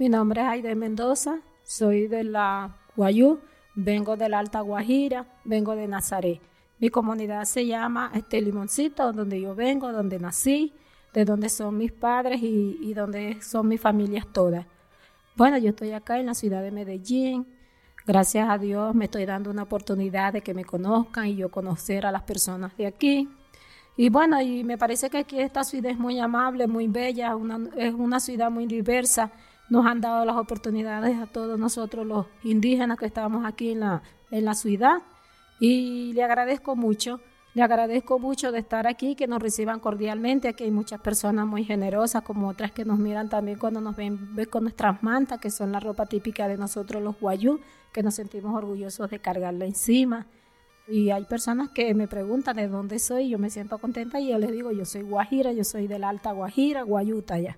Mi nombre es Aide Mendoza, soy de la Guayú, vengo de la Alta Guajira, vengo de Nazaret. Mi comunidad se llama este Limoncito, donde yo vengo, donde nací, de donde son mis padres y, donde son mis familias todas. Bueno, yo estoy acá en la ciudad de Medellín. Gracias a Dios me estoy dando una oportunidad de que me conozcan y yo conocer a las personas de aquí. Y bueno, y me parece que aquí esta ciudad es muy amable, muy bella, es una ciudad muy diversa. Nos han dado las oportunidades a todos nosotros los indígenas que estamos aquí en la, en la ciudad. Y le agradezco mucho, le agradezco mucho de estar aquí, que nos reciban cordialmente. Aquí hay muchas personas muy generosas, como otras que nos miran también cuando nos ven, ven con nuestras mantas, que son la ropa típica de nosotros los guayú, que nos sentimos orgullosos de cargarla encima. Y hay personas que me preguntan de dónde soy, yo me siento contenta y yo les digo, yo soy Guajira, yo soy de la Alta Guajira, Guayuta ya.